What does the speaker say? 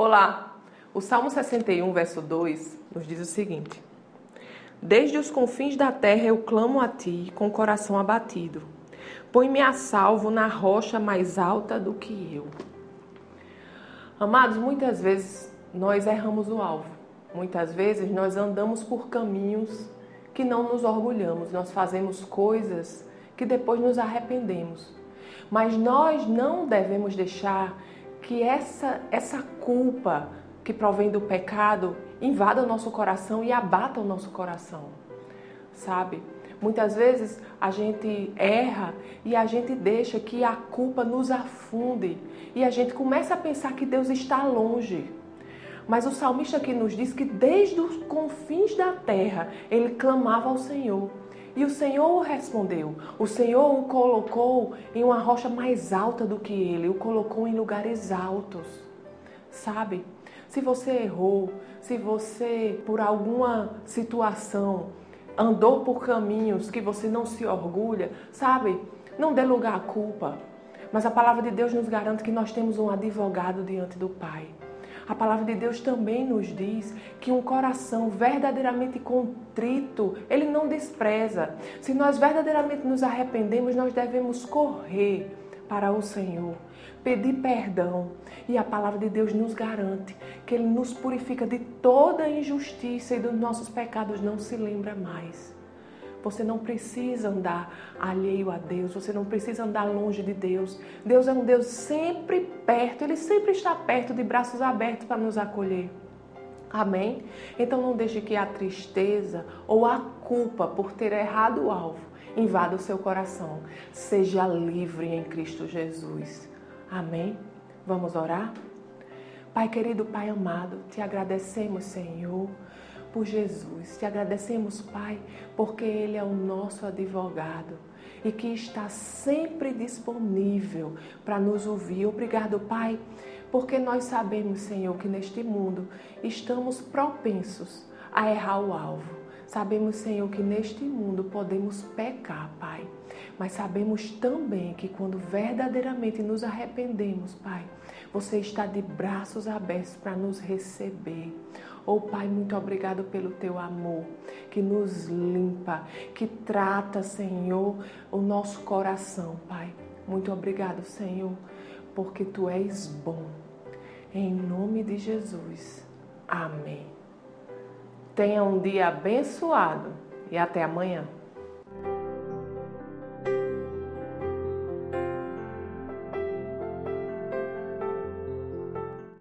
Olá! O Salmo 61, verso 2, nos diz o seguinte: Desde os confins da terra eu clamo a ti com o coração abatido. Põe-me a salvo na rocha mais alta do que eu. Amados, muitas vezes nós erramos o alvo. Muitas vezes nós andamos por caminhos que não nos orgulhamos. Nós fazemos coisas que depois nos arrependemos. Mas nós não devemos deixar que essa, essa culpa que provém do pecado invada o nosso coração e abata o nosso coração, sabe? Muitas vezes a gente erra e a gente deixa que a culpa nos afunde e a gente começa a pensar que Deus está longe. Mas o salmista aqui nos diz que desde os confins da terra ele clamava ao Senhor. E o Senhor o respondeu. O Senhor o colocou em uma rocha mais alta do que ele, o colocou em lugares altos. Sabe? Se você errou, se você, por alguma situação, andou por caminhos que você não se orgulha, sabe? Não dê lugar à culpa. Mas a palavra de Deus nos garante que nós temos um advogado diante do Pai. A palavra de Deus também nos diz que um coração verdadeiramente contrito, ele não despreza. Se nós verdadeiramente nos arrependemos, nós devemos correr para o Senhor, pedir perdão. E a palavra de Deus nos garante que Ele nos purifica de toda injustiça e dos nossos pecados não se lembra mais. Você não precisa andar alheio a Deus, você não precisa andar longe de Deus. Deus é um Deus sempre perto, Ele sempre está perto, de braços abertos para nos acolher. Amém? Então não deixe que a tristeza ou a culpa por ter errado o alvo invada o seu coração. Seja livre em Cristo Jesus. Amém? Vamos orar? Pai querido, Pai amado, te agradecemos, Senhor por Jesus. Te agradecemos, Pai, porque Ele é o nosso advogado e que está sempre disponível para nos ouvir. Obrigado, Pai, porque nós sabemos, Senhor, que neste mundo estamos propensos a errar o alvo. Sabemos, Senhor, que neste mundo podemos pecar, Pai. Mas sabemos também que quando verdadeiramente nos arrependemos, Pai, você está de braços abertos para nos receber. Oh Pai, muito obrigado pelo teu amor que nos limpa, que trata, Senhor, o nosso coração, Pai. Muito obrigado, Senhor, porque tu és bom. Em nome de Jesus. Amém. Tenha um dia abençoado e até amanhã.